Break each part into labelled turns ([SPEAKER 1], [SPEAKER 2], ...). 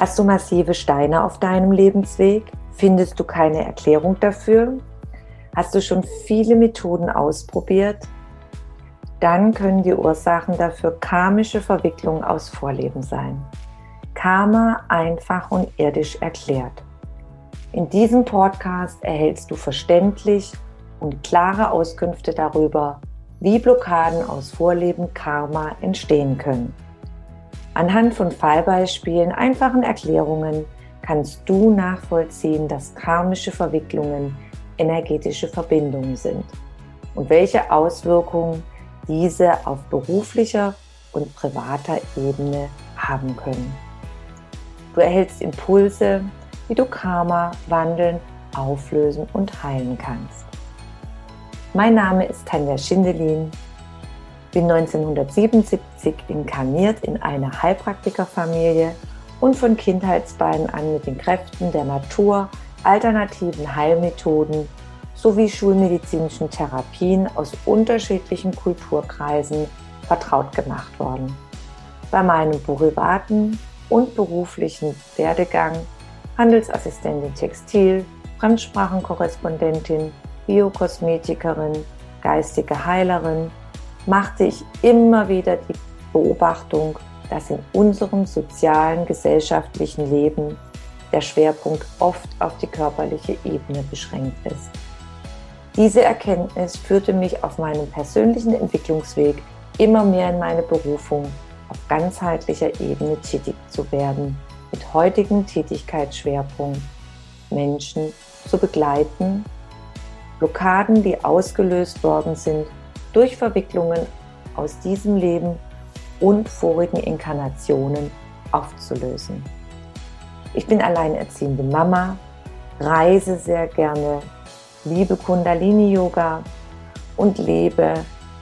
[SPEAKER 1] Hast du massive Steine auf deinem Lebensweg? Findest du keine Erklärung dafür? Hast du schon viele Methoden ausprobiert? Dann können die Ursachen dafür karmische Verwicklungen aus Vorleben sein. Karma einfach und irdisch erklärt. In diesem Podcast erhältst du verständlich und klare Auskünfte darüber, wie Blockaden aus Vorleben Karma entstehen können. Anhand von Fallbeispielen, einfachen Erklärungen kannst du nachvollziehen, dass karmische Verwicklungen energetische Verbindungen sind und welche Auswirkungen diese auf beruflicher und privater Ebene haben können. Du erhältst Impulse, wie du Karma wandeln, auflösen und heilen kannst. Mein Name ist Tanja Schindelin, bin 1977 inkarniert in einer Heilpraktikerfamilie und von Kindheitsbeinen an mit den Kräften der Natur, alternativen Heilmethoden sowie schulmedizinischen Therapien aus unterschiedlichen Kulturkreisen vertraut gemacht worden. Bei meinem privaten und beruflichen Werdegang Handelsassistentin Textil, Fremdsprachenkorrespondentin, Biokosmetikerin, geistige Heilerin, machte ich immer wieder die Beobachtung, dass in unserem sozialen, gesellschaftlichen Leben der Schwerpunkt oft auf die körperliche Ebene beschränkt ist. Diese Erkenntnis führte mich auf meinem persönlichen Entwicklungsweg immer mehr in meine Berufung, auf ganzheitlicher Ebene tätig zu werden, mit heutigem Tätigkeitsschwerpunkt Menschen zu begleiten, Blockaden, die ausgelöst worden sind durch Verwicklungen aus diesem Leben und vorigen Inkarnationen aufzulösen. Ich bin alleinerziehende Mama, reise sehr gerne, liebe Kundalini-Yoga und lebe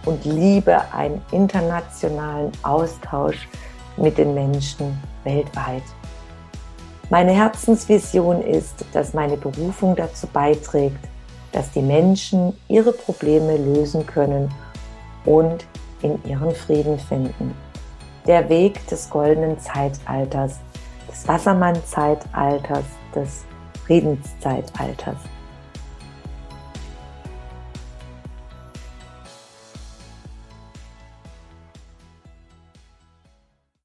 [SPEAKER 1] und liebe einen internationalen Austausch mit den Menschen weltweit. Meine Herzensvision ist, dass meine Berufung dazu beiträgt, dass die Menschen ihre Probleme lösen können und in ihren Frieden finden. Der Weg des goldenen Zeitalters, des Wassermann-Zeitalters, des Friedenszeitalters.